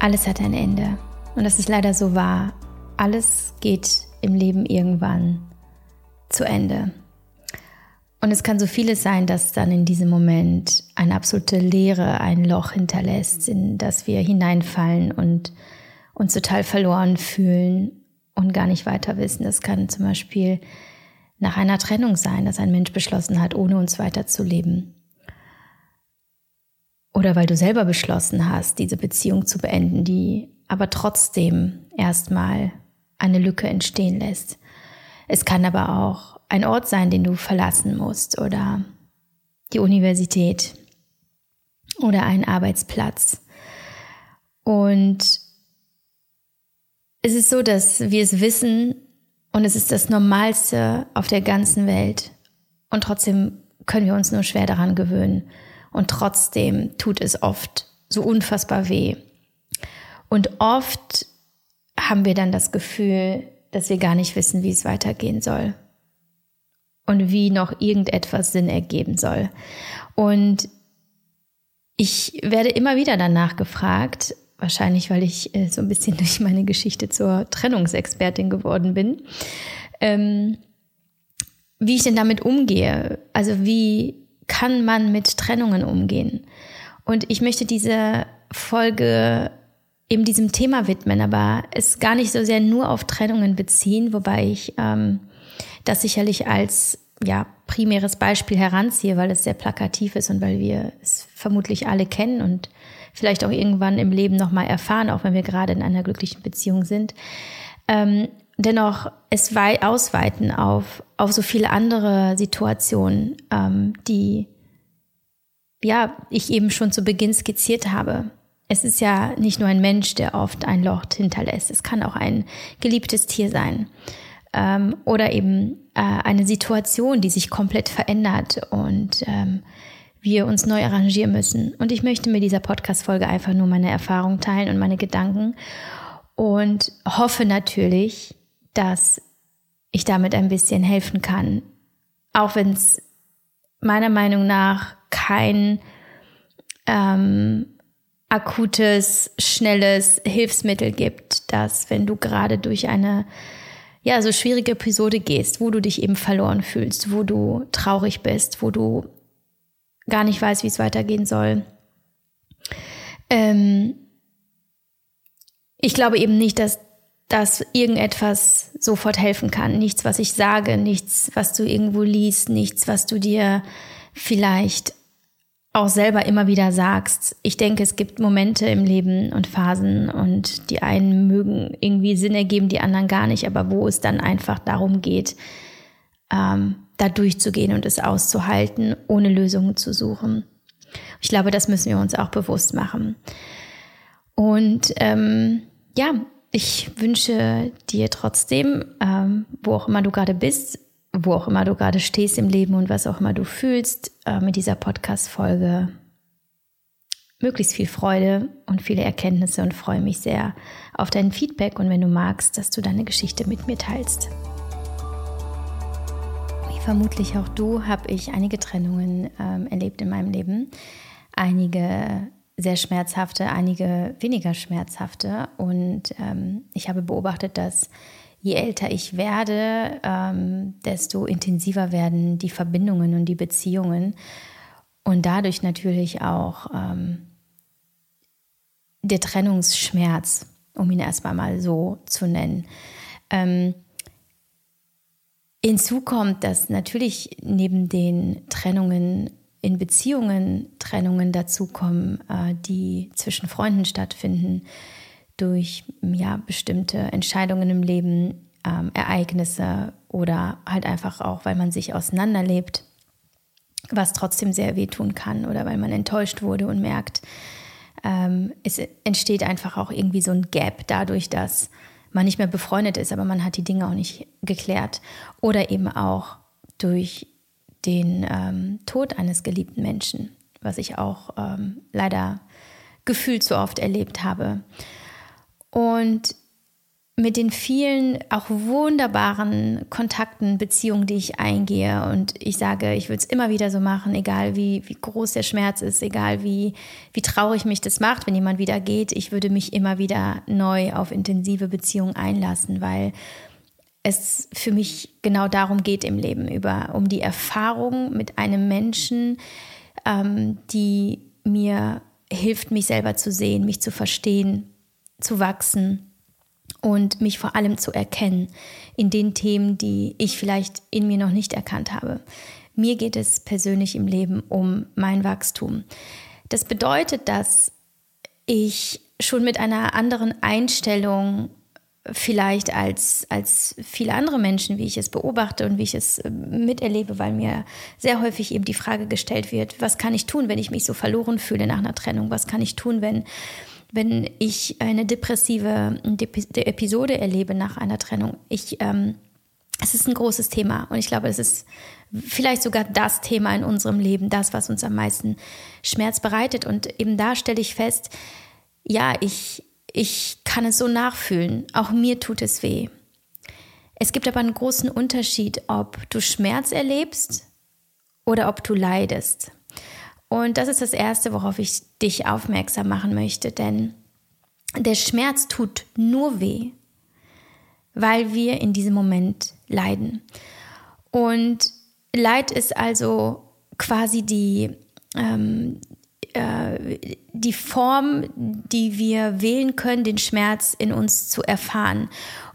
Alles hat ein Ende. Und das ist leider so wahr. Alles geht im Leben irgendwann zu Ende. Und es kann so vieles sein, dass dann in diesem Moment eine absolute Leere, ein Loch hinterlässt, in das wir hineinfallen und uns total verloren fühlen und gar nicht weiter wissen. Das kann zum Beispiel nach einer Trennung sein, dass ein Mensch beschlossen hat, ohne uns weiterzuleben. Oder weil du selber beschlossen hast, diese Beziehung zu beenden, die aber trotzdem erstmal eine Lücke entstehen lässt. Es kann aber auch ein Ort sein, den du verlassen musst oder die Universität oder ein Arbeitsplatz. Und es ist so, dass wir es wissen und es ist das Normalste auf der ganzen Welt. Und trotzdem können wir uns nur schwer daran gewöhnen. Und trotzdem tut es oft so unfassbar weh. Und oft haben wir dann das Gefühl, dass wir gar nicht wissen, wie es weitergehen soll. Und wie noch irgendetwas Sinn ergeben soll. Und ich werde immer wieder danach gefragt, wahrscheinlich weil ich äh, so ein bisschen durch meine Geschichte zur Trennungsexpertin geworden bin, ähm, wie ich denn damit umgehe. Also wie kann man mit Trennungen umgehen? Und ich möchte diese Folge eben diesem Thema widmen, aber es gar nicht so sehr nur auf Trennungen beziehen, wobei ich ähm, das sicherlich als ja, primäres Beispiel heranziehe, weil es sehr plakativ ist und weil wir es vermutlich alle kennen und vielleicht auch irgendwann im Leben nochmal erfahren, auch wenn wir gerade in einer glücklichen Beziehung sind. Ähm, dennoch es weit ausweiten auf, auf so viele andere Situationen, ähm, die ja, ich eben schon zu Beginn skizziert habe. Es ist ja nicht nur ein Mensch, der oft ein Loch hinterlässt. Es kann auch ein geliebtes Tier sein. Ähm, oder eben äh, eine Situation, die sich komplett verändert und ähm, wir uns neu arrangieren müssen. Und ich möchte mit dieser Podcast-Folge einfach nur meine Erfahrungen teilen und meine Gedanken und hoffe natürlich, dass ich damit ein bisschen helfen kann. Auch wenn es meiner Meinung nach kein ähm, akutes, schnelles Hilfsmittel gibt, dass wenn du gerade durch eine ja, so schwierige Episode gehst, wo du dich eben verloren fühlst, wo du traurig bist, wo du gar nicht weißt, wie es weitergehen soll. Ähm, ich glaube eben nicht, dass dass irgendetwas sofort helfen kann. Nichts, was ich sage, nichts, was du irgendwo liest, nichts, was du dir vielleicht auch selber immer wieder sagst. Ich denke, es gibt Momente im Leben und Phasen und die einen mögen irgendwie Sinn ergeben, die anderen gar nicht, aber wo es dann einfach darum geht, ähm, da durchzugehen und es auszuhalten, ohne Lösungen zu suchen. Ich glaube, das müssen wir uns auch bewusst machen. Und ähm, ja, ich wünsche dir trotzdem, ähm, wo auch immer du gerade bist, wo auch immer du gerade stehst im Leben und was auch immer du fühlst, äh, mit dieser Podcast-Folge möglichst viel Freude und viele Erkenntnisse und freue mich sehr auf dein Feedback und wenn du magst, dass du deine Geschichte mit mir teilst. Wie vermutlich auch du, habe ich einige Trennungen ähm, erlebt in meinem Leben. Einige sehr schmerzhafte, einige weniger schmerzhafte. Und ähm, ich habe beobachtet, dass je älter ich werde, ähm, desto intensiver werden die Verbindungen und die Beziehungen. Und dadurch natürlich auch ähm, der Trennungsschmerz, um ihn erstmal mal so zu nennen. Ähm, hinzu kommt, dass natürlich neben den Trennungen in Beziehungen Trennungen dazukommen, äh, die zwischen Freunden stattfinden, durch ja, bestimmte Entscheidungen im Leben, ähm, Ereignisse oder halt einfach auch, weil man sich auseinanderlebt, was trotzdem sehr wehtun kann oder weil man enttäuscht wurde und merkt, ähm, es entsteht einfach auch irgendwie so ein Gap dadurch, dass man nicht mehr befreundet ist, aber man hat die Dinge auch nicht geklärt. Oder eben auch durch den ähm, Tod eines geliebten Menschen, was ich auch ähm, leider gefühlt so oft erlebt habe. Und mit den vielen auch wunderbaren Kontakten, Beziehungen, die ich eingehe und ich sage, ich würde es immer wieder so machen, egal wie, wie groß der Schmerz ist, egal wie, wie traurig mich das macht, wenn jemand wieder geht, ich würde mich immer wieder neu auf intensive Beziehungen einlassen, weil es für mich genau darum geht im Leben, über, um die Erfahrung mit einem Menschen, ähm, die mir hilft, mich selber zu sehen, mich zu verstehen, zu wachsen und mich vor allem zu erkennen in den Themen, die ich vielleicht in mir noch nicht erkannt habe. Mir geht es persönlich im Leben um mein Wachstum. Das bedeutet, dass ich schon mit einer anderen Einstellung vielleicht als, als viele andere Menschen, wie ich es beobachte und wie ich es äh, miterlebe, weil mir sehr häufig eben die Frage gestellt wird, was kann ich tun, wenn ich mich so verloren fühle nach einer Trennung? Was kann ich tun, wenn wenn ich eine depressive Episode erlebe nach einer Trennung. Ich, ähm, es ist ein großes Thema und ich glaube, es ist vielleicht sogar das Thema in unserem Leben, das, was uns am meisten Schmerz bereitet. Und eben da stelle ich fest, ja, ich, ich kann es so nachfühlen. Auch mir tut es weh. Es gibt aber einen großen Unterschied, ob du Schmerz erlebst oder ob du leidest. Und das ist das Erste, worauf ich dich aufmerksam machen möchte, denn der Schmerz tut nur weh, weil wir in diesem Moment leiden. Und Leid ist also quasi die, ähm, äh, die Form, die wir wählen können, den Schmerz in uns zu erfahren.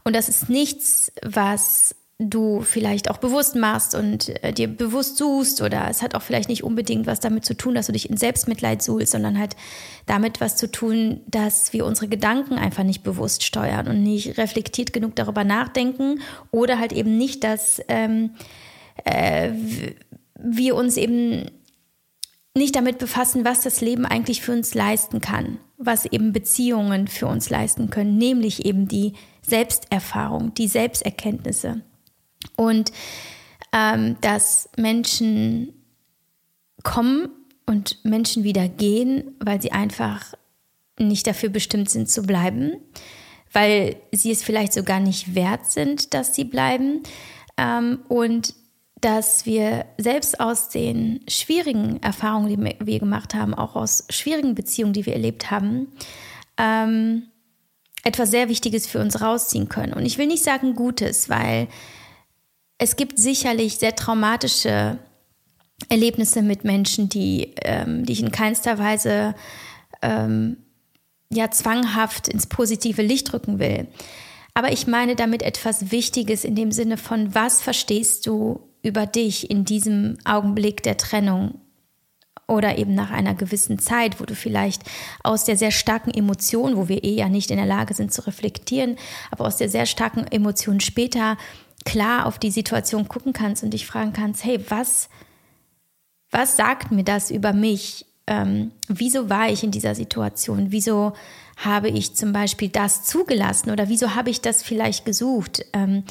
Und das ist nichts, was du vielleicht auch bewusst machst und äh, dir bewusst suchst oder es hat auch vielleicht nicht unbedingt was damit zu tun, dass du dich in Selbstmitleid suhlst, sondern halt damit was zu tun, dass wir unsere Gedanken einfach nicht bewusst steuern und nicht reflektiert genug darüber nachdenken oder halt eben nicht, dass ähm, äh, wir uns eben nicht damit befassen, was das Leben eigentlich für uns leisten kann, was eben Beziehungen für uns leisten können, nämlich eben die Selbsterfahrung, die Selbsterkenntnisse. Und ähm, dass Menschen kommen und Menschen wieder gehen, weil sie einfach nicht dafür bestimmt sind zu bleiben, weil sie es vielleicht sogar nicht wert sind, dass sie bleiben. Ähm, und dass wir selbst aus den schwierigen Erfahrungen, die wir gemacht haben, auch aus schwierigen Beziehungen, die wir erlebt haben, ähm, etwas sehr Wichtiges für uns rausziehen können. Und ich will nicht sagen Gutes, weil es gibt sicherlich sehr traumatische Erlebnisse mit Menschen, die, ähm, die ich in keinster Weise ähm, ja, zwanghaft ins positive Licht rücken will. Aber ich meine damit etwas Wichtiges in dem Sinne von, was verstehst du über dich in diesem Augenblick der Trennung oder eben nach einer gewissen Zeit, wo du vielleicht aus der sehr starken Emotion, wo wir eh ja nicht in der Lage sind zu reflektieren, aber aus der sehr starken Emotion später klar auf die Situation gucken kannst und dich fragen kannst, hey, was, was sagt mir das über mich? Ähm, wieso war ich in dieser Situation? Wieso habe ich zum Beispiel das zugelassen oder wieso habe ich das vielleicht gesucht? Ähm,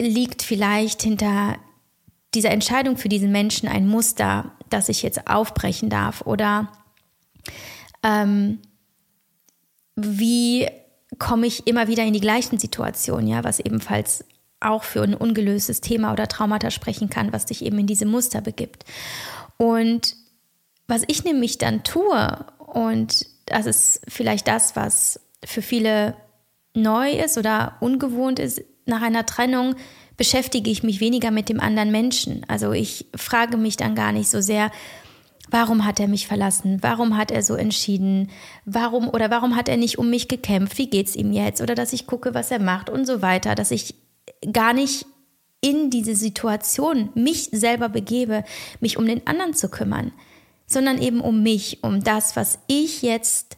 liegt vielleicht hinter dieser Entscheidung für diesen Menschen ein Muster, das ich jetzt aufbrechen darf? Oder ähm, wie komme ich immer wieder in die gleichen Situationen, ja, was ebenfalls auch für ein ungelöstes Thema oder Traumata sprechen kann, was dich eben in diese Muster begibt. Und was ich nämlich dann tue, und das ist vielleicht das, was für viele neu ist oder ungewohnt ist, nach einer Trennung beschäftige ich mich weniger mit dem anderen Menschen. Also ich frage mich dann gar nicht so sehr, warum hat er mich verlassen? Warum hat er so entschieden? Warum oder warum hat er nicht um mich gekämpft? Wie geht's ihm jetzt? Oder dass ich gucke, was er macht und so weiter, dass ich gar nicht in diese Situation mich selber begebe, mich um den anderen zu kümmern, sondern eben um mich, um das, was ich jetzt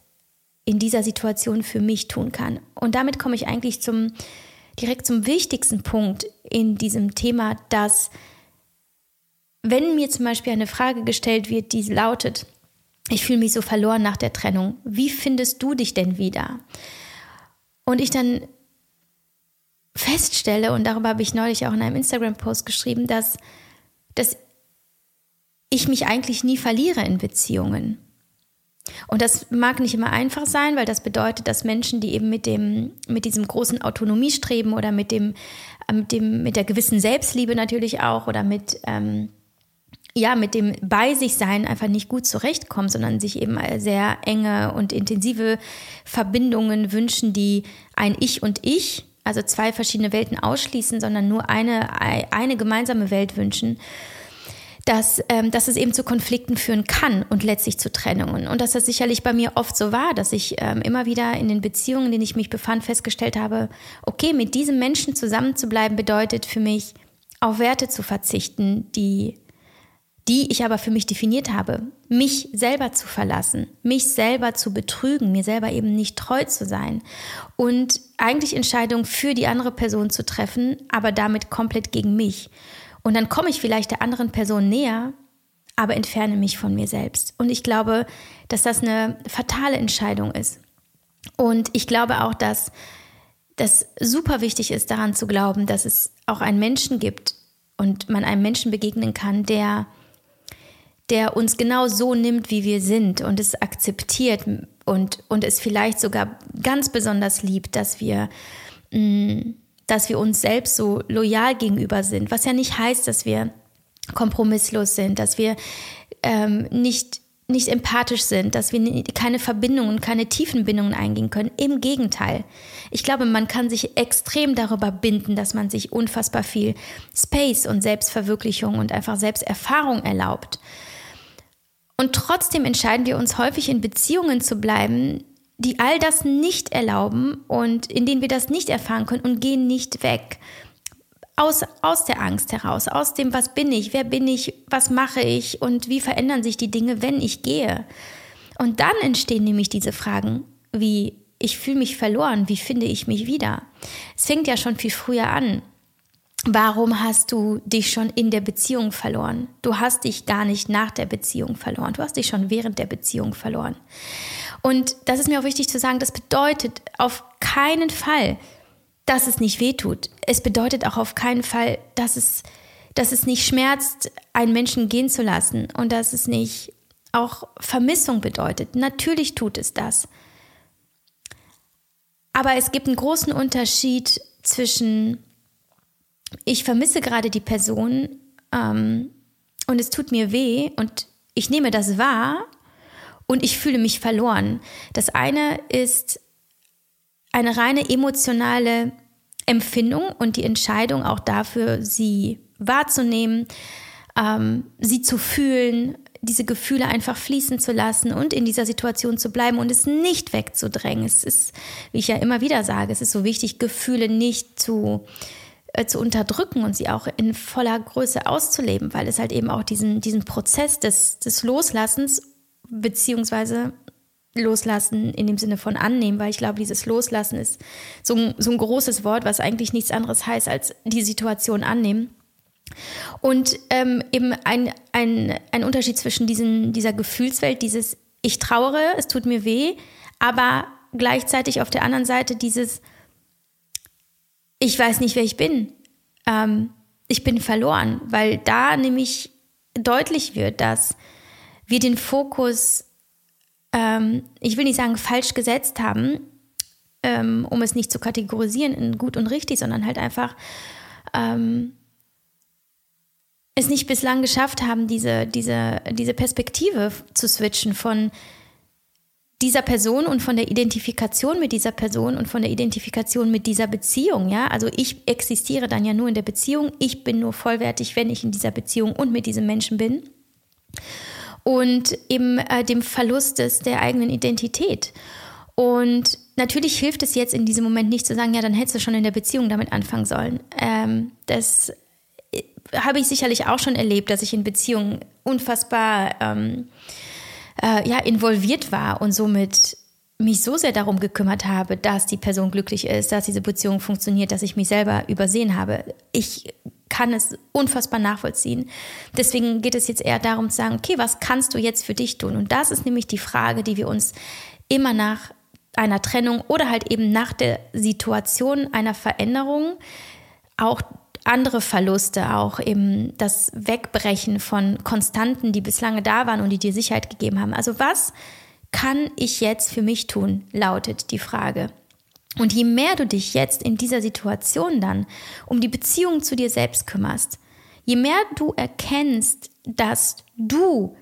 in dieser Situation für mich tun kann. Und damit komme ich eigentlich zum direkt zum wichtigsten Punkt in diesem Thema, dass wenn mir zum Beispiel eine Frage gestellt wird, die lautet, ich fühle mich so verloren nach der Trennung, wie findest du dich denn wieder? Und ich dann feststelle, und darüber habe ich neulich auch in einem Instagram-Post geschrieben, dass, dass ich mich eigentlich nie verliere in Beziehungen. Und das mag nicht immer einfach sein, weil das bedeutet, dass Menschen, die eben mit dem, mit diesem großen Autonomiestreben oder mit dem, äh, mit dem, mit der gewissen Selbstliebe natürlich auch oder mit, ähm, ja, mit dem bei sich sein einfach nicht gut zurechtkommen, sondern sich eben sehr enge und intensive Verbindungen wünschen, die ein Ich und Ich, also zwei verschiedene Welten ausschließen, sondern nur eine, eine gemeinsame Welt wünschen dass, ähm, dass es eben zu Konflikten führen kann und letztlich zu Trennungen. Und dass das sicherlich bei mir oft so war, dass ich ähm, immer wieder in den Beziehungen, in denen ich mich befand, festgestellt habe, okay, mit diesem Menschen zusammenzubleiben bedeutet für mich, auf Werte zu verzichten, die, die ich aber für mich definiert habe. Mich selber zu verlassen, mich selber zu betrügen, mir selber eben nicht treu zu sein und eigentlich Entscheidungen für die andere Person zu treffen, aber damit komplett gegen mich. Und dann komme ich vielleicht der anderen Person näher, aber entferne mich von mir selbst. Und ich glaube, dass das eine fatale Entscheidung ist. Und ich glaube auch, dass das super wichtig ist, daran zu glauben, dass es auch einen Menschen gibt und man einem Menschen begegnen kann, der, der uns genau so nimmt, wie wir sind und es akzeptiert und, und es vielleicht sogar ganz besonders liebt, dass wir mh, mm, dass wir uns selbst so loyal gegenüber sind, was ja nicht heißt, dass wir kompromisslos sind, dass wir ähm, nicht nicht empathisch sind, dass wir keine Verbindungen, keine tiefen Bindungen eingehen können. Im Gegenteil. Ich glaube, man kann sich extrem darüber binden, dass man sich unfassbar viel Space und Selbstverwirklichung und einfach Selbsterfahrung erlaubt. Und trotzdem entscheiden wir uns häufig in Beziehungen zu bleiben, die all das nicht erlauben und in denen wir das nicht erfahren können und gehen nicht weg. Aus, aus der Angst heraus, aus dem, was bin ich, wer bin ich, was mache ich und wie verändern sich die Dinge, wenn ich gehe. Und dann entstehen nämlich diese Fragen wie, ich fühle mich verloren, wie finde ich mich wieder? Es fängt ja schon viel früher an. Warum hast du dich schon in der Beziehung verloren? Du hast dich gar nicht nach der Beziehung verloren. Du hast dich schon während der Beziehung verloren. Und das ist mir auch wichtig zu sagen, das bedeutet auf keinen Fall, dass es nicht wehtut. Es bedeutet auch auf keinen Fall, dass es, dass es nicht schmerzt, einen Menschen gehen zu lassen und dass es nicht auch Vermissung bedeutet. Natürlich tut es das. Aber es gibt einen großen Unterschied zwischen, ich vermisse gerade die Person ähm, und es tut mir weh und ich nehme das wahr und ich fühle mich verloren. Das eine ist eine reine emotionale Empfindung und die Entscheidung auch dafür, sie wahrzunehmen, ähm, sie zu fühlen, diese Gefühle einfach fließen zu lassen und in dieser Situation zu bleiben und es nicht wegzudrängen. Es ist, wie ich ja immer wieder sage, es ist so wichtig, Gefühle nicht zu, äh, zu unterdrücken und sie auch in voller Größe auszuleben, weil es halt eben auch diesen, diesen Prozess des, des Loslassens beziehungsweise loslassen in dem Sinne von annehmen, weil ich glaube, dieses Loslassen ist so ein, so ein großes Wort, was eigentlich nichts anderes heißt als die Situation annehmen. Und ähm, eben ein, ein, ein Unterschied zwischen diesen, dieser Gefühlswelt, dieses ich trauere, es tut mir weh, aber gleichzeitig auf der anderen Seite dieses ich weiß nicht, wer ich bin. Ähm, ich bin verloren, weil da nämlich deutlich wird, dass wir den Fokus, ähm, ich will nicht sagen falsch gesetzt haben, ähm, um es nicht zu kategorisieren in gut und richtig, sondern halt einfach ähm, es nicht bislang geschafft haben, diese, diese, diese Perspektive zu switchen von dieser Person und von der Identifikation mit dieser Person und von der Identifikation mit dieser Beziehung, ja. Also ich existiere dann ja nur in der Beziehung. Ich bin nur vollwertig, wenn ich in dieser Beziehung und mit diesem Menschen bin und eben äh, dem Verlust des, der eigenen Identität. Und natürlich hilft es jetzt in diesem Moment nicht zu sagen, ja, dann hättest du schon in der Beziehung damit anfangen sollen. Ähm, das äh, habe ich sicherlich auch schon erlebt, dass ich in Beziehungen unfassbar ähm, äh, ja, involviert war und somit mich so sehr darum gekümmert habe, dass die Person glücklich ist, dass diese Beziehung funktioniert, dass ich mich selber übersehen habe. Ich kann es unfassbar nachvollziehen. Deswegen geht es jetzt eher darum zu sagen, okay, was kannst du jetzt für dich tun? Und das ist nämlich die Frage, die wir uns immer nach einer Trennung oder halt eben nach der Situation einer Veränderung, auch andere Verluste, auch eben das Wegbrechen von Konstanten, die bislang da waren und die dir Sicherheit gegeben haben. Also was kann ich jetzt für mich tun, lautet die Frage. Und je mehr du dich jetzt in dieser Situation dann um die Beziehung zu dir selbst kümmerst, je mehr du erkennst, dass du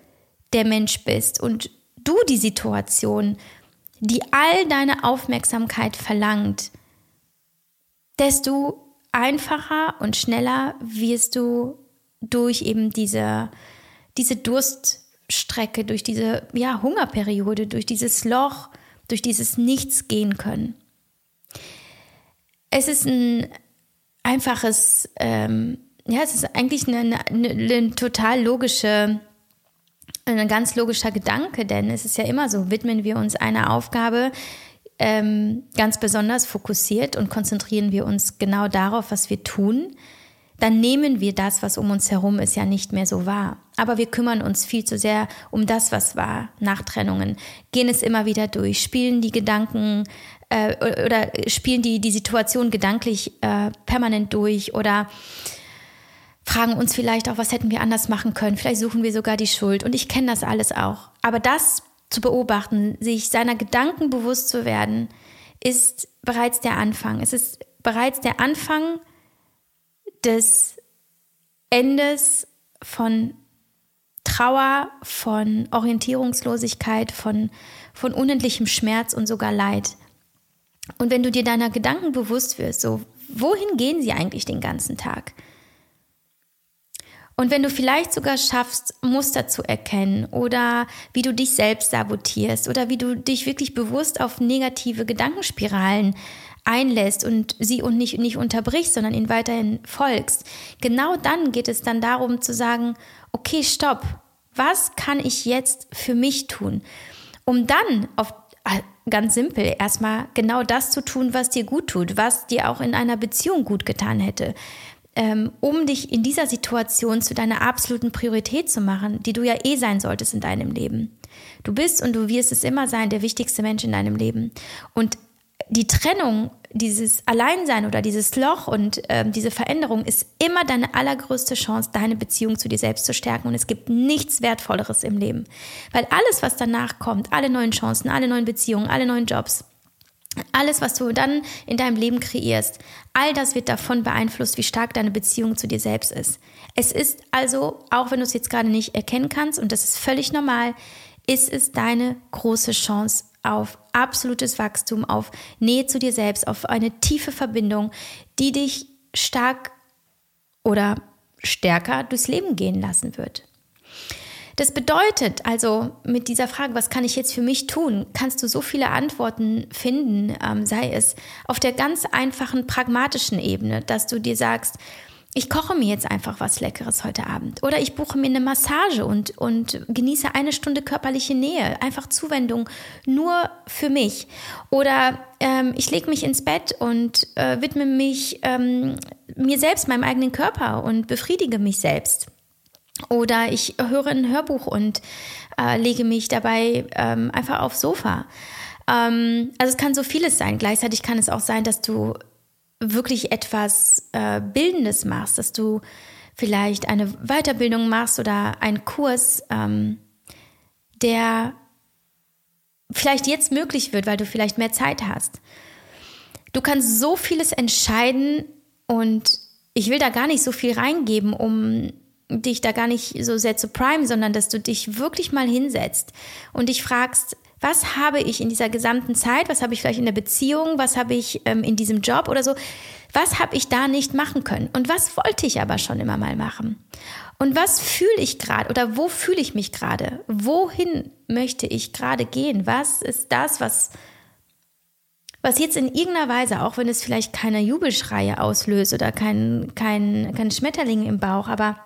der Mensch bist und du die Situation, die all deine Aufmerksamkeit verlangt, desto einfacher und schneller wirst du durch eben diese, diese Durststrecke, durch diese ja, Hungerperiode, durch dieses Loch, durch dieses Nichts gehen können. Es ist ein einfaches, ähm, ja, es ist eigentlich eine, eine, eine total logische ein ganz logischer Gedanke, denn es ist ja immer so, widmen wir uns einer Aufgabe ähm, ganz besonders fokussiert und konzentrieren wir uns genau darauf, was wir tun, dann nehmen wir das, was um uns herum ist, ja nicht mehr so wahr. Aber wir kümmern uns viel zu sehr um das, was war, nach Trennungen, gehen es immer wieder durch, spielen die Gedanken äh, oder spielen die, die Situation gedanklich äh, permanent durch oder fragen uns vielleicht auch, was hätten wir anders machen können. Vielleicht suchen wir sogar die Schuld. Und ich kenne das alles auch. Aber das zu beobachten, sich seiner Gedanken bewusst zu werden, ist bereits der Anfang. Es ist bereits der Anfang des Endes von Trauer, von Orientierungslosigkeit, von, von unendlichem Schmerz und sogar Leid. Und wenn du dir deiner Gedanken bewusst wirst, so, wohin gehen sie eigentlich den ganzen Tag? Und wenn du vielleicht sogar schaffst, Muster zu erkennen oder wie du dich selbst sabotierst oder wie du dich wirklich bewusst auf negative Gedankenspiralen einlässt und sie und nicht, nicht unterbrichst, sondern ihnen weiterhin folgst, genau dann geht es dann darum zu sagen, okay, stopp, was kann ich jetzt für mich tun? Um dann auf ganz simpel erstmal genau das zu tun, was dir gut tut, was dir auch in einer Beziehung gut getan hätte ähm, um dich in dieser Situation zu deiner absoluten Priorität zu machen, die du ja eh sein solltest in deinem Leben. Du bist und du wirst es immer sein, der wichtigste Mensch in deinem Leben. Und die Trennung, dieses Alleinsein oder dieses Loch und ähm, diese Veränderung ist immer deine allergrößte Chance, deine Beziehung zu dir selbst zu stärken. Und es gibt nichts Wertvolleres im Leben. Weil alles, was danach kommt, alle neuen Chancen, alle neuen Beziehungen, alle neuen Jobs, alles, was du dann in deinem Leben kreierst, all das wird davon beeinflusst, wie stark deine Beziehung zu dir selbst ist. Es ist also, auch wenn du es jetzt gerade nicht erkennen kannst, und das ist völlig normal, ist es deine große Chance auf absolutes Wachstum, auf Nähe zu dir selbst, auf eine tiefe Verbindung, die dich stark oder stärker durchs Leben gehen lassen wird. Das bedeutet also mit dieser Frage, was kann ich jetzt für mich tun, kannst du so viele Antworten finden, ähm, sei es auf der ganz einfachen pragmatischen Ebene, dass du dir sagst, ich koche mir jetzt einfach was Leckeres heute Abend. Oder ich buche mir eine Massage und, und genieße eine Stunde körperliche Nähe. Einfach Zuwendung nur für mich. Oder ähm, ich lege mich ins Bett und äh, widme mich ähm, mir selbst, meinem eigenen Körper und befriedige mich selbst. Oder ich höre ein Hörbuch und äh, lege mich dabei ähm, einfach aufs Sofa. Ähm, also es kann so vieles sein. Gleichzeitig kann es auch sein, dass du wirklich etwas äh, Bildendes machst, dass du vielleicht eine Weiterbildung machst oder einen Kurs, ähm, der vielleicht jetzt möglich wird, weil du vielleicht mehr Zeit hast. Du kannst so vieles entscheiden und ich will da gar nicht so viel reingeben, um dich da gar nicht so sehr zu prime, sondern dass du dich wirklich mal hinsetzt und dich fragst, was habe ich in dieser gesamten Zeit, was habe ich vielleicht in der Beziehung, was habe ich ähm, in diesem Job oder so, was habe ich da nicht machen können? Und was wollte ich aber schon immer mal machen? Und was fühle ich gerade oder wo fühle ich mich gerade, wohin möchte ich gerade gehen, was ist das, was was jetzt in irgendeiner Weise, auch wenn es vielleicht keine Jubelschreie auslöst oder kein, kein, kein Schmetterling im Bauch, aber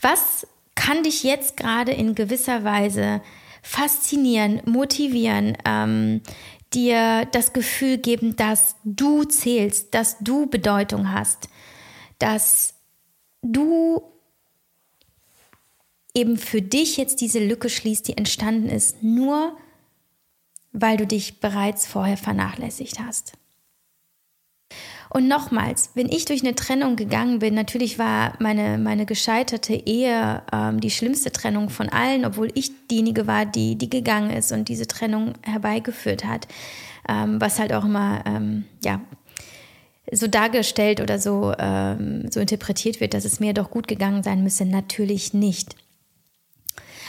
was kann dich jetzt gerade in gewisser Weise faszinieren, motivieren, ähm, dir das Gefühl geben, dass du zählst, dass du Bedeutung hast, dass du eben für dich jetzt diese Lücke schließt, die entstanden ist, nur weil du dich bereits vorher vernachlässigt hast. Und nochmals, wenn ich durch eine Trennung gegangen bin, natürlich war meine, meine gescheiterte Ehe ähm, die schlimmste Trennung von allen, obwohl ich diejenige war, die, die gegangen ist und diese Trennung herbeigeführt hat. Ähm, was halt auch immer, ähm, ja, so dargestellt oder so, ähm, so interpretiert wird, dass es mir doch gut gegangen sein müsse. Natürlich nicht.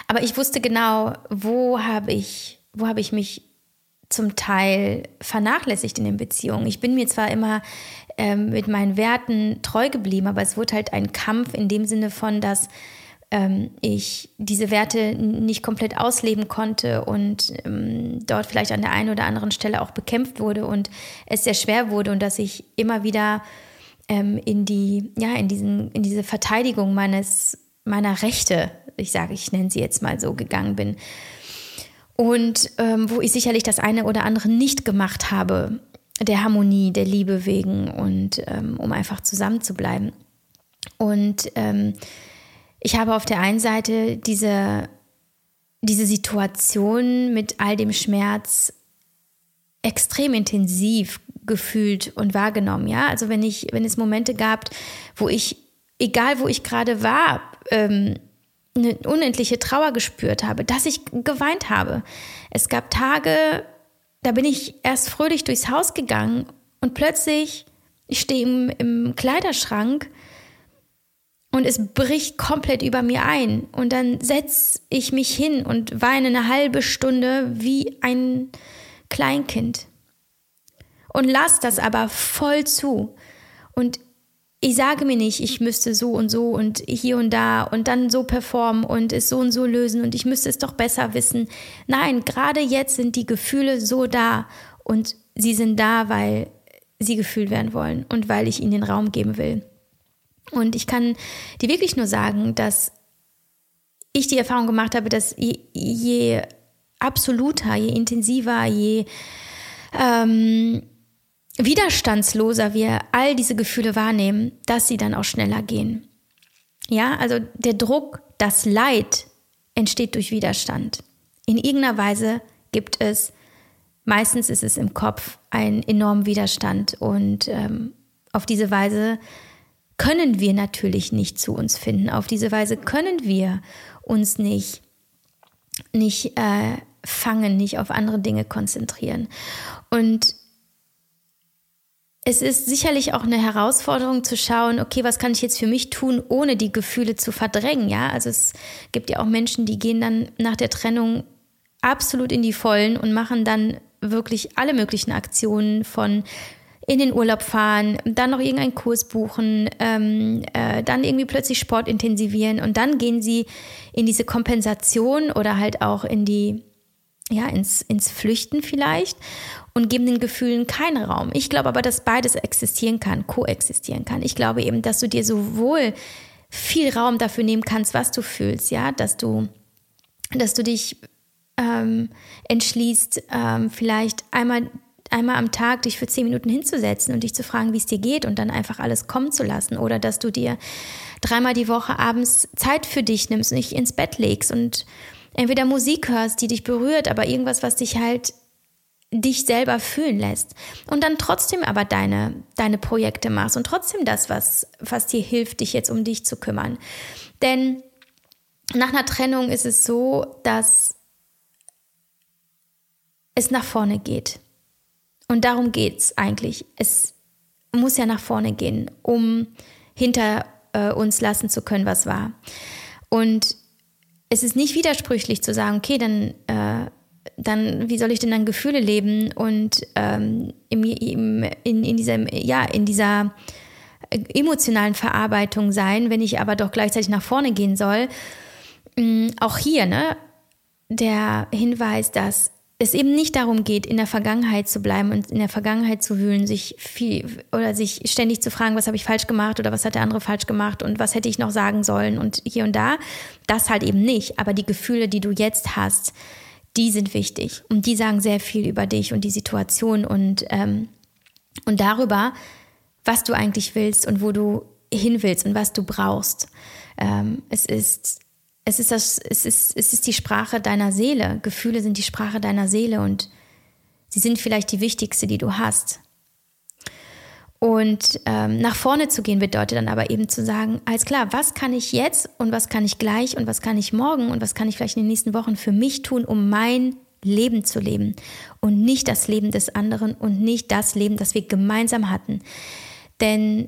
Aber ich wusste genau, wo habe ich, wo habe ich mich zum Teil vernachlässigt in den Beziehungen. Ich bin mir zwar immer ähm, mit meinen Werten treu geblieben, aber es wurde halt ein Kampf in dem Sinne von, dass ähm, ich diese Werte nicht komplett ausleben konnte und ähm, dort vielleicht an der einen oder anderen Stelle auch bekämpft wurde und es sehr schwer wurde und dass ich immer wieder ähm, in die, ja, in diesen, in diese Verteidigung meines, meiner Rechte, ich sage, ich nenne sie jetzt mal so, gegangen bin und ähm, wo ich sicherlich das eine oder andere nicht gemacht habe, der Harmonie, der Liebe wegen und ähm, um einfach zusammen zu bleiben. Und ähm, ich habe auf der einen Seite diese, diese Situation mit all dem Schmerz extrem intensiv gefühlt und wahrgenommen. Ja, also wenn ich, wenn es Momente gab, wo ich, egal wo ich gerade war, ähm, eine unendliche Trauer gespürt habe, dass ich geweint habe. Es gab Tage, da bin ich erst fröhlich durchs Haus gegangen und plötzlich, ich stehe im, im Kleiderschrank und es bricht komplett über mir ein. Und dann setze ich mich hin und weine eine halbe Stunde wie ein Kleinkind. Und lass das aber voll zu. Und ich sage mir nicht, ich müsste so und so und hier und da und dann so performen und es so und so lösen und ich müsste es doch besser wissen. Nein, gerade jetzt sind die Gefühle so da und sie sind da, weil sie gefühlt werden wollen und weil ich ihnen den Raum geben will. Und ich kann dir wirklich nur sagen, dass ich die Erfahrung gemacht habe, dass je, je absoluter, je intensiver, je ähm, widerstandsloser wir all diese Gefühle wahrnehmen, dass sie dann auch schneller gehen. Ja, also der Druck, das Leid entsteht durch Widerstand. In irgendeiner Weise gibt es, meistens ist es im Kopf, einen enormen Widerstand und ähm, auf diese Weise können wir natürlich nicht zu uns finden. Auf diese Weise können wir uns nicht, nicht äh, fangen, nicht auf andere Dinge konzentrieren. Und es ist sicherlich auch eine Herausforderung zu schauen, okay, was kann ich jetzt für mich tun, ohne die Gefühle zu verdrängen, ja? Also es gibt ja auch Menschen, die gehen dann nach der Trennung absolut in die Vollen und machen dann wirklich alle möglichen Aktionen von in den Urlaub fahren, dann noch irgendeinen Kurs buchen, ähm, äh, dann irgendwie plötzlich Sport intensivieren und dann gehen sie in diese Kompensation oder halt auch in die ja, ins, ins Flüchten vielleicht und geben den Gefühlen keinen Raum. Ich glaube aber, dass beides existieren kann, koexistieren kann. Ich glaube eben, dass du dir sowohl viel Raum dafür nehmen kannst, was du fühlst, ja, dass du, dass du dich ähm, entschließt, ähm, vielleicht einmal einmal am Tag dich für zehn Minuten hinzusetzen und dich zu fragen, wie es dir geht und dann einfach alles kommen zu lassen. Oder dass du dir dreimal die Woche abends Zeit für dich nimmst und dich ins Bett legst und entweder Musik hörst, die dich berührt, aber irgendwas, was dich halt dich selber fühlen lässt und dann trotzdem aber deine, deine Projekte machst und trotzdem das, was, was dir hilft, dich jetzt um dich zu kümmern. Denn nach einer Trennung ist es so, dass es nach vorne geht. Und darum geht es eigentlich. Es muss ja nach vorne gehen, um hinter äh, uns lassen zu können, was war. Und es ist nicht widersprüchlich zu sagen, okay, dann, äh, dann wie soll ich denn dann Gefühle leben und ähm, im, im, in, in, diesem, ja, in dieser emotionalen Verarbeitung sein, wenn ich aber doch gleichzeitig nach vorne gehen soll. Ähm, auch hier, ne, der Hinweis, dass es eben nicht darum geht, in der Vergangenheit zu bleiben und in der Vergangenheit zu wühlen, sich viel oder sich ständig zu fragen, was habe ich falsch gemacht oder was hat der andere falsch gemacht und was hätte ich noch sagen sollen und hier und da. Das halt eben nicht. Aber die Gefühle, die du jetzt hast, die sind wichtig und die sagen sehr viel über dich und die Situation und, ähm, und darüber, was du eigentlich willst und wo du hin willst und was du brauchst. Ähm, es ist es ist, das, es, ist, es ist die Sprache deiner Seele. Gefühle sind die Sprache deiner Seele und sie sind vielleicht die wichtigste, die du hast. Und ähm, nach vorne zu gehen bedeutet dann aber eben zu sagen, alles klar, was kann ich jetzt und was kann ich gleich und was kann ich morgen und was kann ich vielleicht in den nächsten Wochen für mich tun, um mein Leben zu leben und nicht das Leben des anderen und nicht das Leben, das wir gemeinsam hatten. Denn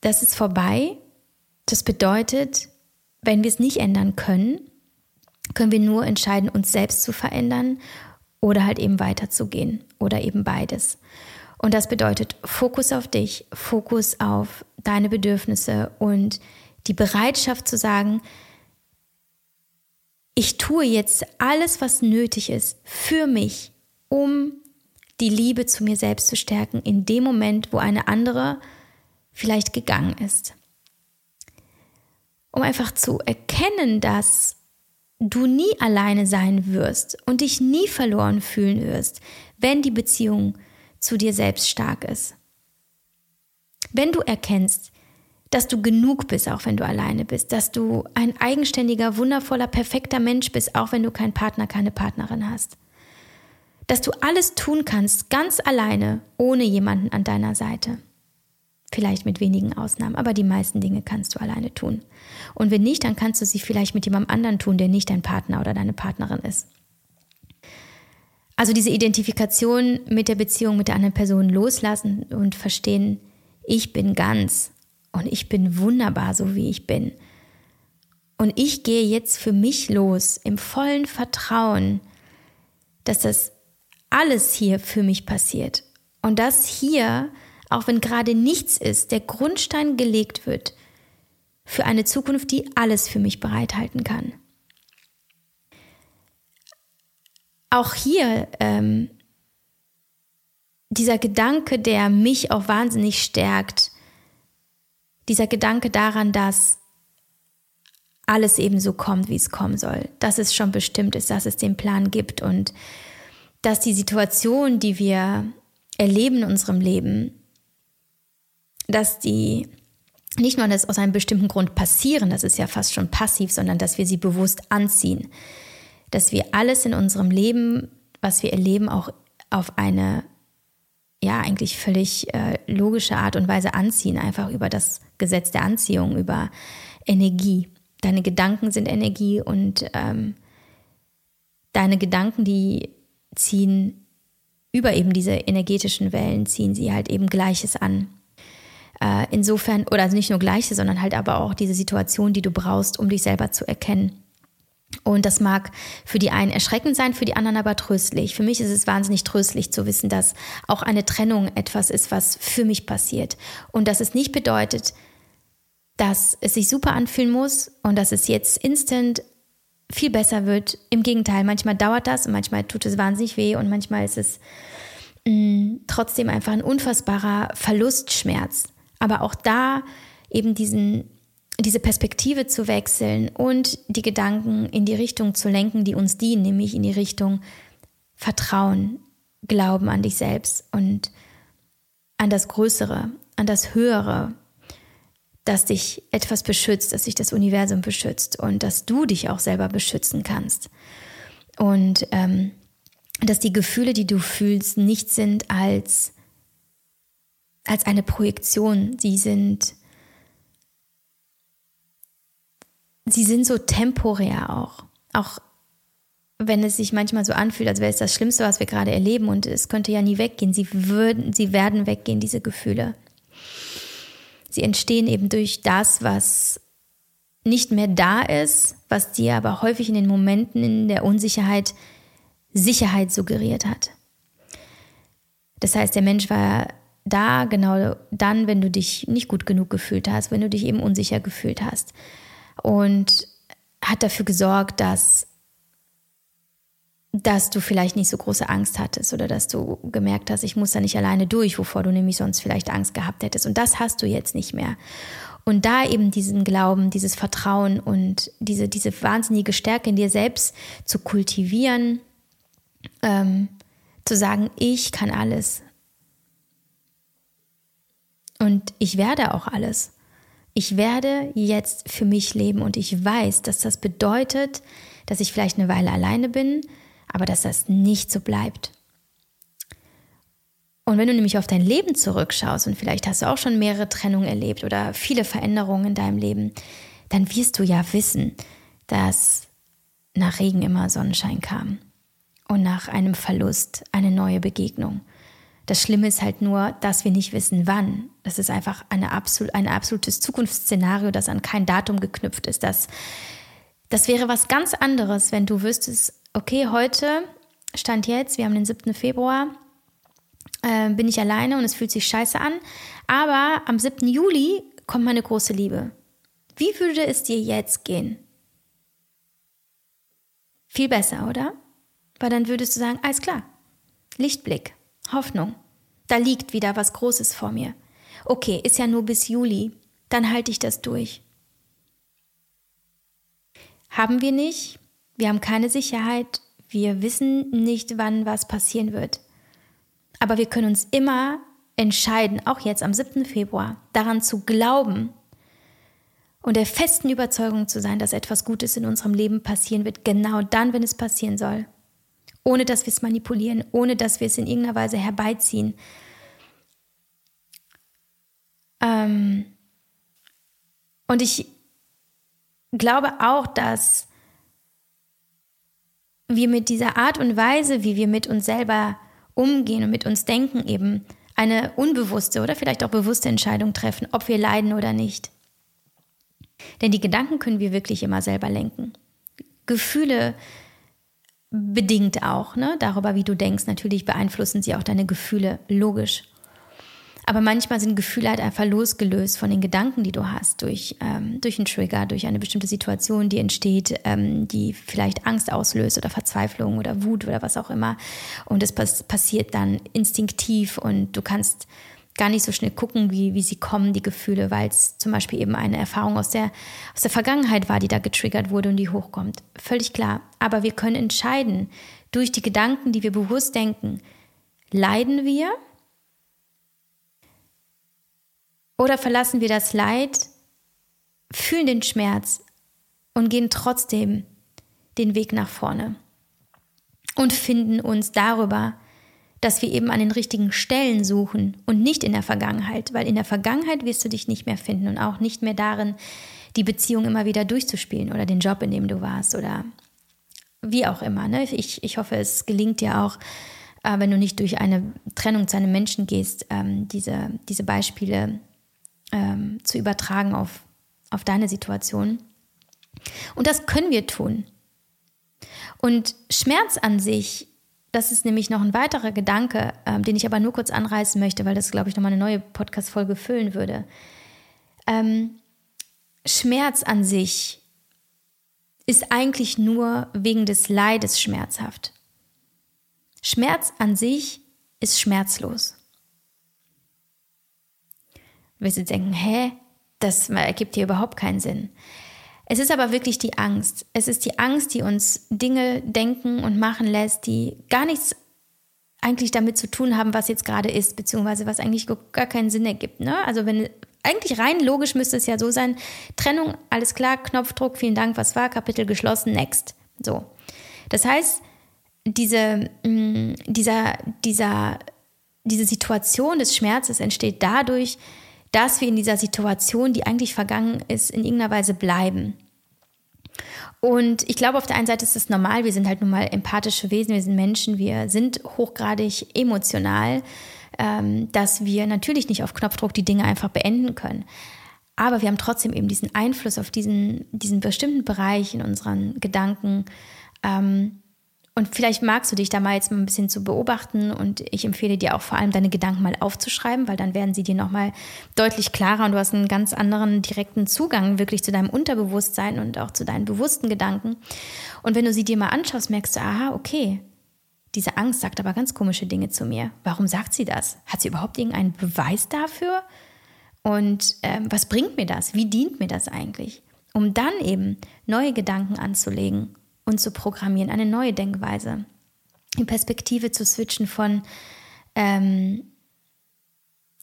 das ist vorbei. Das bedeutet, wenn wir es nicht ändern können, können wir nur entscheiden, uns selbst zu verändern oder halt eben weiterzugehen oder eben beides. Und das bedeutet Fokus auf dich, Fokus auf deine Bedürfnisse und die Bereitschaft zu sagen, ich tue jetzt alles, was nötig ist für mich, um die Liebe zu mir selbst zu stärken, in dem Moment, wo eine andere vielleicht gegangen ist. Um einfach zu erkennen, dass du nie alleine sein wirst und dich nie verloren fühlen wirst, wenn die Beziehung zu dir selbst stark ist. Wenn du erkennst, dass du genug bist, auch wenn du alleine bist, dass du ein eigenständiger, wundervoller, perfekter Mensch bist, auch wenn du keinen Partner, keine Partnerin hast. Dass du alles tun kannst, ganz alleine, ohne jemanden an deiner Seite. Vielleicht mit wenigen Ausnahmen, aber die meisten Dinge kannst du alleine tun. Und wenn nicht, dann kannst du sie vielleicht mit jemandem anderen tun, der nicht dein Partner oder deine Partnerin ist. Also diese Identifikation mit der Beziehung mit der anderen Person loslassen und verstehen, ich bin ganz und ich bin wunderbar, so wie ich bin. Und ich gehe jetzt für mich los im vollen Vertrauen, dass das alles hier für mich passiert. Und dass hier, auch wenn gerade nichts ist, der Grundstein gelegt wird für eine Zukunft, die alles für mich bereithalten kann. auch hier ähm, dieser Gedanke, der mich auch wahnsinnig stärkt, dieser Gedanke daran, dass alles eben so kommt, wie es kommen soll, dass es schon bestimmt ist, dass es den Plan gibt und dass die Situation, die wir erleben in unserem Leben, dass die nicht nur das aus einem bestimmten Grund passieren, das ist ja fast schon passiv, sondern dass wir sie bewusst anziehen dass wir alles in unserem Leben, was wir erleben, auch auf eine ja eigentlich völlig äh, logische Art und Weise anziehen, einfach über das Gesetz der Anziehung, über Energie. Deine Gedanken sind Energie und ähm, deine Gedanken, die ziehen über eben diese energetischen Wellen, ziehen sie halt eben Gleiches an. Äh, insofern, oder nicht nur Gleiches, sondern halt aber auch diese Situation, die du brauchst, um dich selber zu erkennen. Und das mag für die einen erschreckend sein, für die anderen aber tröstlich. Für mich ist es wahnsinnig tröstlich zu wissen, dass auch eine Trennung etwas ist, was für mich passiert. Und dass es nicht bedeutet, dass es sich super anfühlen muss und dass es jetzt instant viel besser wird. Im Gegenteil, manchmal dauert das und manchmal tut es wahnsinnig weh und manchmal ist es mh, mm, trotzdem einfach ein unfassbarer Verlustschmerz. Aber auch da eben diesen diese Perspektive zu wechseln und die Gedanken in die Richtung zu lenken, die uns dienen, nämlich in die Richtung Vertrauen, Glauben an dich selbst und an das Größere, an das Höhere, dass dich etwas beschützt, dass sich das Universum beschützt und dass du dich auch selber beschützen kannst. Und ähm, dass die Gefühle, die du fühlst, nicht sind als, als eine Projektion, sie sind sie sind so temporär auch. Auch wenn es sich manchmal so anfühlt, als wäre es das Schlimmste, was wir gerade erleben und es könnte ja nie weggehen. Sie würden, sie werden weggehen, diese Gefühle. Sie entstehen eben durch das, was nicht mehr da ist, was dir aber häufig in den Momenten in der Unsicherheit Sicherheit suggeriert hat. Das heißt, der Mensch war da genau dann, wenn du dich nicht gut genug gefühlt hast, wenn du dich eben unsicher gefühlt hast und hat dafür gesorgt, dass, dass du vielleicht nicht so große Angst hattest oder dass du gemerkt hast, ich muss da nicht alleine durch, wovor du nämlich sonst vielleicht Angst gehabt hättest. Und das hast du jetzt nicht mehr. Und da eben diesen Glauben, dieses Vertrauen und diese, diese wahnsinnige Stärke in dir selbst zu kultivieren, ähm, zu sagen, ich kann alles. Und ich werde auch alles ich werde jetzt für mich leben und ich weiß, dass das bedeutet, dass ich vielleicht eine Weile alleine bin, aber dass das nicht so bleibt. Und wenn du nämlich auf dein Leben zurückschaust und vielleicht hast du auch schon mehrere Trennungen erlebt oder viele Veränderungen in deinem Leben, dann wirst du ja wissen, dass nach Regen immer Sonnenschein kam und nach einem Verlust eine neue Begegnung. Das Schlimme ist halt nur, dass wir nicht wissen, wann. Das ist einfach eine absolut, ein absolutes Zukunftsszenario, das an kein Datum geknüpft ist. Das, das wäre was ganz anderes, wenn du wüsstest, okay, heute, Stand jetzt, wir haben den 7. Februar, äh, bin ich alleine und es fühlt sich scheiße an. Aber am 7. Juli kommt meine große Liebe. Wie würde es dir jetzt gehen? Viel besser, oder? Weil dann würdest du sagen, alles klar, Lichtblick, Hoffnung. Da liegt wieder was Großes vor mir. Okay, ist ja nur bis Juli, dann halte ich das durch. Haben wir nicht, wir haben keine Sicherheit, wir wissen nicht, wann was passieren wird. Aber wir können uns immer entscheiden, auch jetzt am 7. Februar, daran zu glauben und der festen Überzeugung zu sein, dass etwas Gutes in unserem Leben passieren wird, genau dann, wenn es passieren soll ohne dass wir es manipulieren, ohne dass wir es in irgendeiner Weise herbeiziehen. Ähm und ich glaube auch, dass wir mit dieser Art und Weise, wie wir mit uns selber umgehen und mit uns denken, eben eine unbewusste oder vielleicht auch bewusste Entscheidung treffen, ob wir leiden oder nicht. Denn die Gedanken können wir wirklich immer selber lenken. Gefühle bedingt auch, ne? Darüber, wie du denkst. Natürlich beeinflussen sie auch deine Gefühle, logisch. Aber manchmal sind Gefühle halt einfach losgelöst von den Gedanken, die du hast, durch, ähm, durch einen Trigger, durch eine bestimmte Situation, die entsteht, ähm, die vielleicht Angst auslöst oder Verzweiflung oder Wut oder was auch immer. Und es pass passiert dann instinktiv und du kannst gar nicht so schnell gucken, wie, wie sie kommen, die Gefühle, weil es zum Beispiel eben eine Erfahrung aus der, aus der Vergangenheit war, die da getriggert wurde und die hochkommt. Völlig klar. Aber wir können entscheiden, durch die Gedanken, die wir bewusst denken, leiden wir oder verlassen wir das Leid, fühlen den Schmerz und gehen trotzdem den Weg nach vorne und finden uns darüber dass wir eben an den richtigen Stellen suchen und nicht in der Vergangenheit, weil in der Vergangenheit wirst du dich nicht mehr finden und auch nicht mehr darin, die Beziehung immer wieder durchzuspielen oder den Job, in dem du warst oder wie auch immer. Ne? Ich, ich hoffe, es gelingt dir auch, äh, wenn du nicht durch eine Trennung zu einem Menschen gehst, ähm, diese, diese Beispiele ähm, zu übertragen auf, auf deine Situation. Und das können wir tun. Und Schmerz an sich das ist nämlich noch ein weiterer Gedanke, ähm, den ich aber nur kurz anreißen möchte, weil das, glaube ich, nochmal eine neue Podcast-Folge füllen würde. Ähm, Schmerz an sich ist eigentlich nur wegen des Leides schmerzhaft. Schmerz an sich ist schmerzlos. Wirst jetzt denken, hä, das ergibt hier überhaupt keinen Sinn. Es ist aber wirklich die Angst. Es ist die Angst, die uns Dinge denken und machen lässt, die gar nichts eigentlich damit zu tun haben, was jetzt gerade ist, beziehungsweise was eigentlich gar keinen Sinn ergibt. Ne? Also wenn eigentlich rein logisch müsste es ja so sein, Trennung, alles klar, Knopfdruck, vielen Dank, was war, Kapitel geschlossen, next. So. Das heißt, diese, mm, dieser, dieser, diese Situation des Schmerzes entsteht dadurch, dass wir in dieser Situation, die eigentlich vergangen ist, in irgendeiner Weise bleiben. Und ich glaube, auf der einen Seite ist es normal, wir sind halt nun mal empathische Wesen, wir sind Menschen, wir sind hochgradig emotional, ähm, dass wir natürlich nicht auf Knopfdruck die Dinge einfach beenden können. Aber wir haben trotzdem eben diesen Einfluss auf diesen, diesen bestimmten Bereich in unseren Gedanken, ähm, und vielleicht magst du dich da mal jetzt mal ein bisschen zu beobachten und ich empfehle dir auch vor allem deine Gedanken mal aufzuschreiben, weil dann werden sie dir nochmal deutlich klarer und du hast einen ganz anderen direkten Zugang wirklich zu deinem Unterbewusstsein und auch zu deinen bewussten Gedanken. Und wenn du sie dir mal anschaust, merkst du, aha, okay, diese Angst sagt aber ganz komische Dinge zu mir. Warum sagt sie das? Hat sie überhaupt irgendeinen Beweis dafür? Und ähm, was bringt mir das? Wie dient mir das eigentlich? Um dann eben neue Gedanken anzulegen und zu programmieren, eine neue Denkweise, die Perspektive zu switchen von ähm,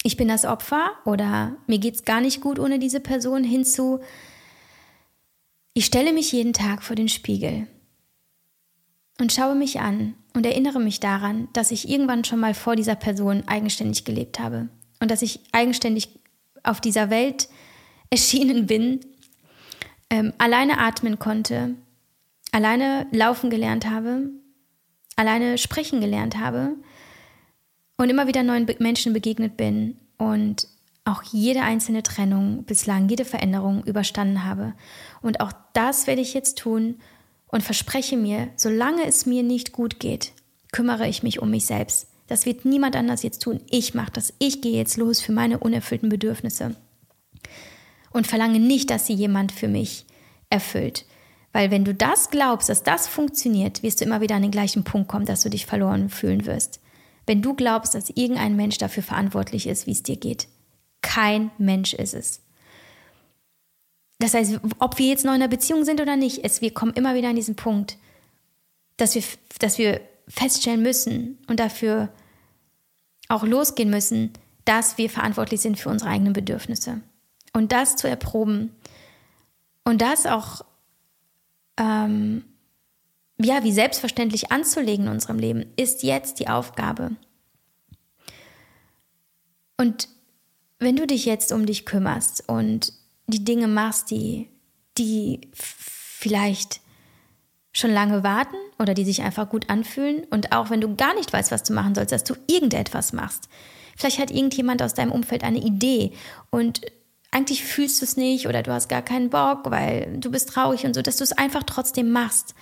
ich bin das Opfer oder mir geht es gar nicht gut ohne diese Person hinzu, ich stelle mich jeden Tag vor den Spiegel und schaue mich an und erinnere mich daran, dass ich irgendwann schon mal vor dieser Person eigenständig gelebt habe und dass ich eigenständig auf dieser Welt erschienen bin, ähm, alleine atmen konnte, alleine laufen gelernt habe, alleine sprechen gelernt habe und immer wieder neuen Menschen begegnet bin und auch jede einzelne Trennung bislang, jede Veränderung überstanden habe. Und auch das werde ich jetzt tun und verspreche mir, solange es mir nicht gut geht, kümmere ich mich um mich selbst. Das wird niemand anders jetzt tun. Ich mache das. Ich gehe jetzt los für meine unerfüllten Bedürfnisse. Und verlange nicht, dass sie jemand für mich erfüllt. Weil wenn du das glaubst, dass das funktioniert, wirst du immer wieder an den gleichen Punkt kommen, dass du dich verloren fühlen wirst. Wenn du glaubst, dass irgendein Mensch dafür verantwortlich ist, wie es dir geht. Kein Mensch ist es. Das heißt, ob wir jetzt noch in einer Beziehung sind oder nicht, es, wir kommen immer wieder an diesen Punkt, dass wir, dass wir feststellen müssen und dafür auch losgehen müssen, dass wir verantwortlich sind für unsere eigenen Bedürfnisse. Und das zu erproben und das auch ähm, ja, wie selbstverständlich anzulegen in unserem Leben, ist jetzt die Aufgabe. Und wenn du dich jetzt um dich kümmerst und die Dinge machst, die, die vielleicht schon lange warten oder die sich einfach gut anfühlen und auch wenn du gar nicht weißt, was du machen sollst, dass du irgendetwas machst. Vielleicht hat irgendjemand aus deinem Umfeld eine Idee und eigentlich fühlst du es nicht oder du hast gar keinen Bock, weil du bist traurig und so, dass du es einfach trotzdem machst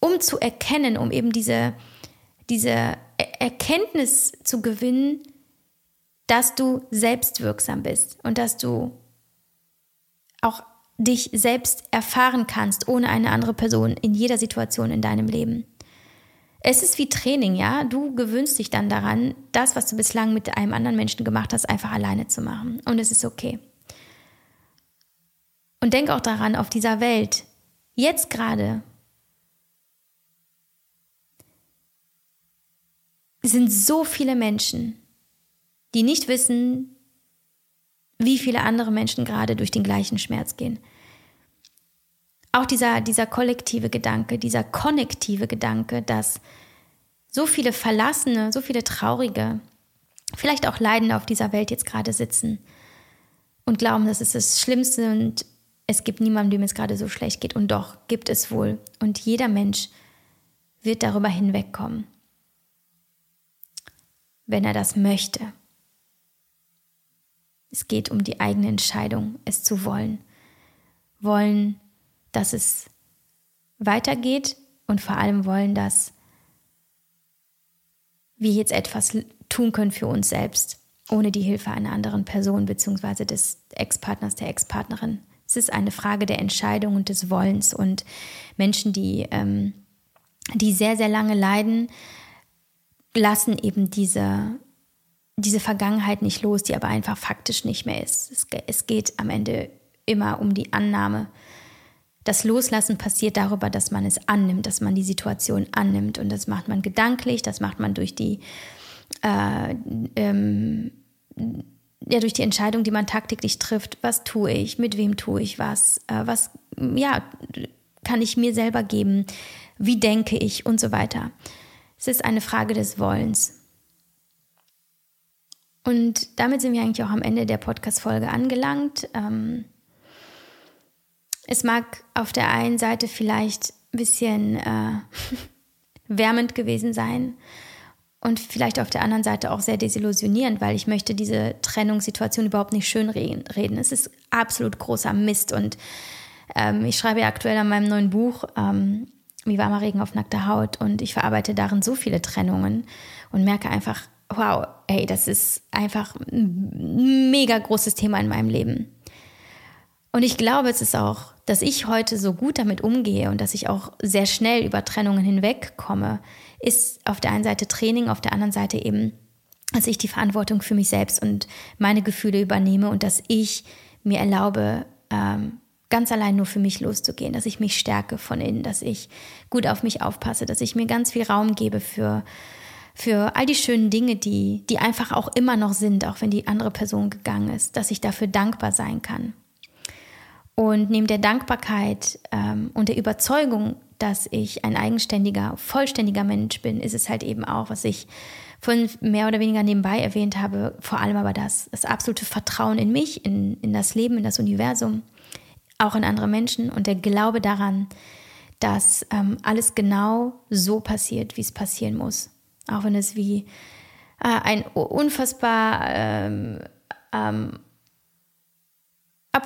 um zu erkennen, um eben diese, diese Erkenntnis zu gewinnen, dass du selbstwirksam bist und dass du auch dich selbst erfahren kannst, ohne eine andere Person in jeder Situation in deinem Leben. Es ist wie Training, ja. Du gewöhnst dich dann daran, das, was du bislang mit einem anderen Menschen gemacht hast, einfach alleine zu machen. Und es ist okay. Und denk auch daran, auf dieser Welt, jetzt gerade, sind so viele Menschen, die nicht wissen, wie viele andere Menschen gerade durch den gleichen Schmerz gehen. Auch dieser, dieser kollektive Gedanke, dieser konnektive Gedanke, dass so viele Verlassene, so viele Traurige, vielleicht auch Leidende auf dieser Welt jetzt gerade sitzen und glauben, das ist das Schlimmste und es gibt niemanden, dem es gerade so schlecht geht. Und doch gibt es wohl. Und jeder Mensch wird darüber hinwegkommen wenn er das möchte. Es geht um die eigene Entscheidung, es zu wollen. Wollen, dass es weitergeht und vor allem wollen, dass wir jetzt etwas tun können für uns selbst, ohne die Hilfe einer anderen Person bzw. des Ex-Partners, der Ex-Partnerin. Es ist eine Frage der Entscheidung und des Wollens und Menschen, die, ähm, die sehr, sehr lange leiden, lassen eben diese, diese Vergangenheit nicht los, die aber einfach faktisch nicht mehr ist. Es, es geht am Ende immer um die Annahme. Das Loslassen passiert darüber, dass man es annimmt, dass man die Situation annimmt. Und das macht man gedanklich, das macht man durch die, äh, ähm, ja, durch die Entscheidung, die man tagtäglich trifft. Was tue ich? Mit wem tue ich was? Äh, was, ja, kann ich mir selber geben? Wie denke ich? Und so weiter. Es ist eine Frage des Wollens. Und damit sind wir eigentlich auch am Ende der Podcast-Folge angelangt. Ähm, es mag auf der einen Seite vielleicht ein bisschen äh, wärmend gewesen sein und vielleicht auf der anderen Seite auch sehr desillusionierend, weil ich möchte diese Trennungssituation überhaupt nicht schön reden. Es ist absolut großer Mist und ähm, ich schreibe ja aktuell an meinem neuen Buch ähm, wie warmer Regen auf nackter Haut und ich verarbeite darin so viele Trennungen und merke einfach, wow, hey, das ist einfach ein mega großes Thema in meinem Leben. Und ich glaube, es ist auch, dass ich heute so gut damit umgehe und dass ich auch sehr schnell über Trennungen hinwegkomme, ist auf der einen Seite Training, auf der anderen Seite eben, dass ich die Verantwortung für mich selbst und meine Gefühle übernehme und dass ich mir erlaube, ähm, ganz allein nur für mich loszugehen, dass ich mich stärke von innen, dass ich gut auf mich aufpasse, dass ich mir ganz viel Raum gebe für, für all die schönen Dinge, die, die einfach auch immer noch sind, auch wenn die andere Person gegangen ist, dass ich dafür dankbar sein kann. Und neben der Dankbarkeit ähm, und der Überzeugung, dass ich ein eigenständiger, vollständiger Mensch bin, ist es halt eben auch, was ich von mehr oder weniger nebenbei erwähnt habe, vor allem aber das, das absolute Vertrauen in mich, in, in das Leben, in das Universum, auch in andere Menschen und der Glaube daran, dass ähm, alles genau so passiert, wie es passieren muss. Auch wenn es wie äh, ein unfassbar ähm, ähm,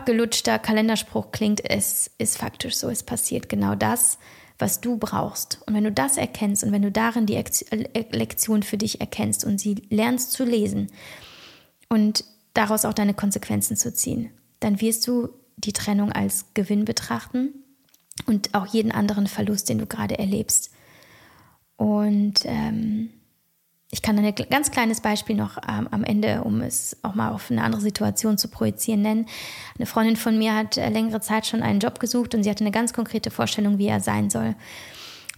abgelutschter Kalenderspruch klingt, es ist faktisch so, es passiert genau das, was du brauchst. Und wenn du das erkennst und wenn du darin die Lektion für dich erkennst und sie lernst zu lesen und daraus auch deine Konsequenzen zu ziehen, dann wirst du die Trennung als Gewinn betrachten und auch jeden anderen Verlust, den du gerade erlebst. Und ähm, ich kann ein ganz kleines Beispiel noch ähm, am Ende, um es auch mal auf eine andere Situation zu projizieren, nennen. Eine Freundin von mir hat äh, längere Zeit schon einen Job gesucht und sie hatte eine ganz konkrete Vorstellung, wie er sein soll.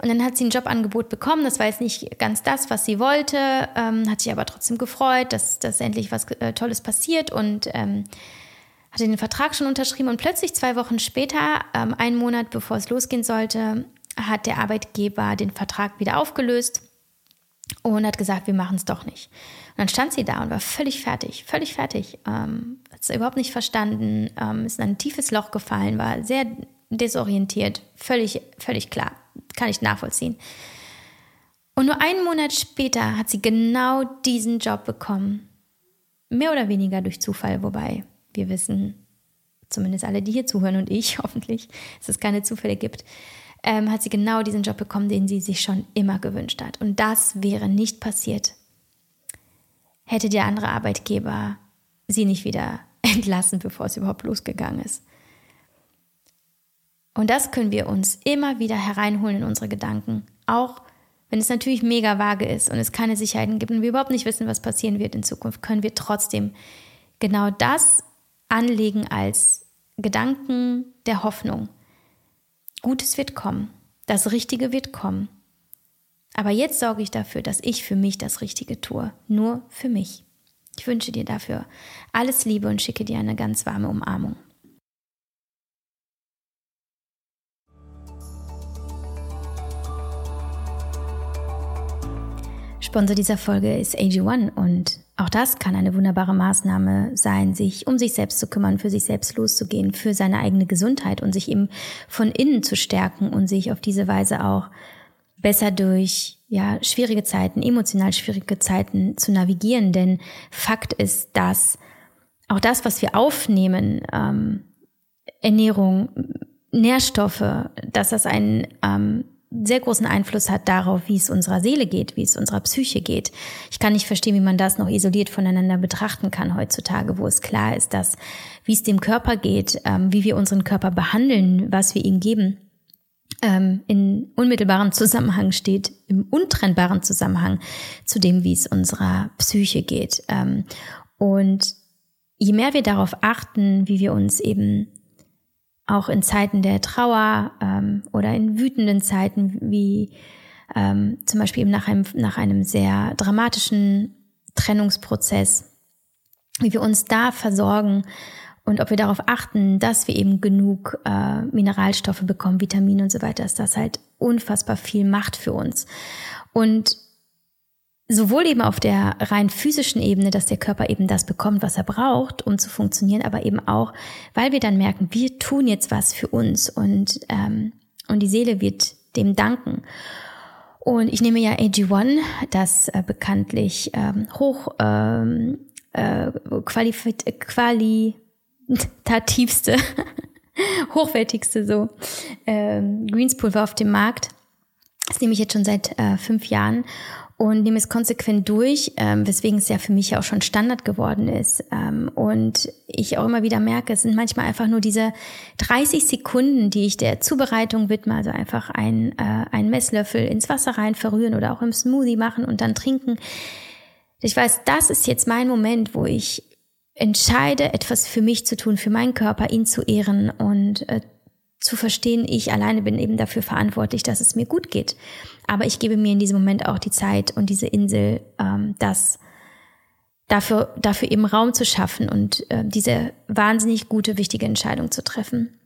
Und dann hat sie ein Jobangebot bekommen. Das war jetzt nicht ganz das, was sie wollte, ähm, hat sich aber trotzdem gefreut, dass, dass endlich was äh, Tolles passiert und ähm, hatte den Vertrag schon unterschrieben. Und plötzlich zwei Wochen später, ähm, einen Monat bevor es losgehen sollte, hat der Arbeitgeber den Vertrag wieder aufgelöst und hat gesagt, wir machen es doch nicht. Und dann stand sie da und war völlig fertig, völlig fertig. Ähm, hat es überhaupt nicht verstanden, ähm, ist in ein tiefes Loch gefallen, war sehr desorientiert, völlig, völlig klar, kann ich nachvollziehen. Und nur einen Monat später hat sie genau diesen Job bekommen. Mehr oder weniger durch Zufall, wobei wir wissen, zumindest alle, die hier zuhören und ich hoffentlich, dass es keine Zufälle gibt ähm, hat sie genau diesen Job bekommen, den sie sich schon immer gewünscht hat. Und das wäre nicht passiert, hätte der andere Arbeitgeber sie nicht wieder entlassen, bevor es überhaupt losgegangen ist. Und das können wir uns immer wieder hereinholen in unsere Gedanken, auch wenn es natürlich mega vage ist und es keine Sicherheiten gibt und wir überhaupt nicht wissen, was passieren wird in Zukunft, können wir trotzdem genau das anlegen als Gedanken der Hoffnung. Gutes wird kommen. Das Richtige wird kommen. Aber jetzt sorge ich dafür, dass ich für mich das Richtige tue. Nur für mich. Ich wünsche dir dafür alles Liebe und schicke dir eine ganz warme Umarmung. Sponsor dieser Folge ist AG1 und auch das kann eine wunderbare Maßnahme sein, sich um sich selbst zu kümmern, für sich selbst loszugehen, für seine eigene Gesundheit und sich eben von innen zu stärken und sich auf diese Weise auch besser durch ja, schwierige Zeiten, emotional schwierige Zeiten zu navigieren. Denn Fakt ist, dass auch das, was wir aufnehmen, ähm, Ernährung, Nährstoffe, dass das ein ähm, sehr großen Einfluss hat darauf, wie es unserer Seele geht, wie es unserer Psyche geht. Ich kann nicht verstehen, wie man das noch isoliert voneinander betrachten kann heutzutage, wo es klar ist, dass wie es dem Körper geht, ähm, wie wir unseren Körper behandeln, was wir ihm geben, ähm, in unmittelbarem Zusammenhang steht, im untrennbaren Zusammenhang zu dem, wie es unserer Psyche geht. Ähm, und je mehr wir darauf achten, wie wir uns eben auch in Zeiten der Trauer ähm, oder in wütenden Zeiten, wie ähm, zum Beispiel eben nach einem, nach einem sehr dramatischen Trennungsprozess, wie wir uns da versorgen und ob wir darauf achten, dass wir eben genug äh, Mineralstoffe bekommen, Vitamine und so weiter, dass das halt unfassbar viel macht für uns. Und sowohl eben auf der rein physischen Ebene, dass der Körper eben das bekommt, was er braucht, um zu funktionieren, aber eben auch, weil wir dann merken, wir tun jetzt was für uns und, ähm, und die Seele wird dem danken. Und ich nehme ja AG1, das äh, bekanntlich ähm, hoch ähm, äh, qualitativste, hochwertigste so ähm, Greenspulver auf dem Markt. Das nehme ich jetzt schon seit äh, fünf Jahren und nehme es konsequent durch, ähm, weswegen es ja für mich auch schon Standard geworden ist. Ähm, und ich auch immer wieder merke, es sind manchmal einfach nur diese 30 Sekunden, die ich der Zubereitung widme, also einfach ein, äh, einen Messlöffel ins Wasser rein verrühren oder auch im Smoothie machen und dann trinken. Ich weiß, das ist jetzt mein Moment, wo ich entscheide, etwas für mich zu tun, für meinen Körper, ihn zu ehren und äh, zu verstehen, ich alleine bin eben dafür verantwortlich, dass es mir gut geht. Aber ich gebe mir in diesem Moment auch die Zeit und diese Insel, ähm, das dafür, dafür eben Raum zu schaffen und äh, diese wahnsinnig gute, wichtige Entscheidung zu treffen.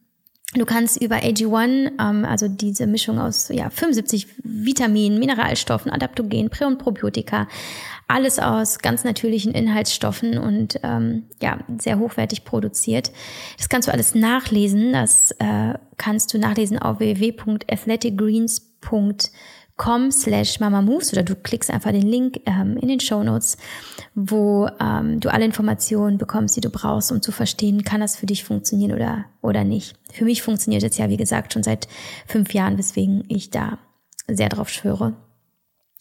Du kannst über AG1, ähm, also diese Mischung aus ja, 75 Vitaminen, Mineralstoffen, Adaptogen, Prä- und Probiotika, alles aus ganz natürlichen Inhaltsstoffen und ähm, ja, sehr hochwertig produziert. Das kannst du alles nachlesen. Das äh, kannst du nachlesen auf www.athleticgreens.com com slash mamamoves oder du klickst einfach den Link ähm, in den Show Notes, wo ähm, du alle Informationen bekommst, die du brauchst, um zu verstehen, kann das für dich funktionieren oder, oder nicht. Für mich funktioniert es ja, wie gesagt, schon seit fünf Jahren, weswegen ich da sehr drauf schwöre.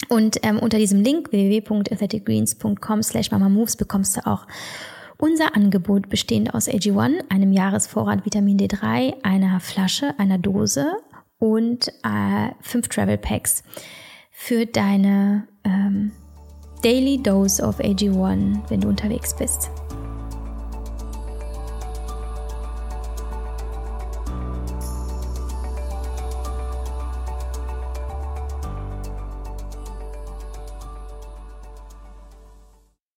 Und ähm, unter diesem Link www.athleticgreens.com slash mamamoves bekommst du auch unser Angebot bestehend aus AG1, einem Jahresvorrat Vitamin D3, einer Flasche, einer Dose und äh, fünf Travel Packs für deine ähm, Daily Dose of AG1, wenn du unterwegs bist.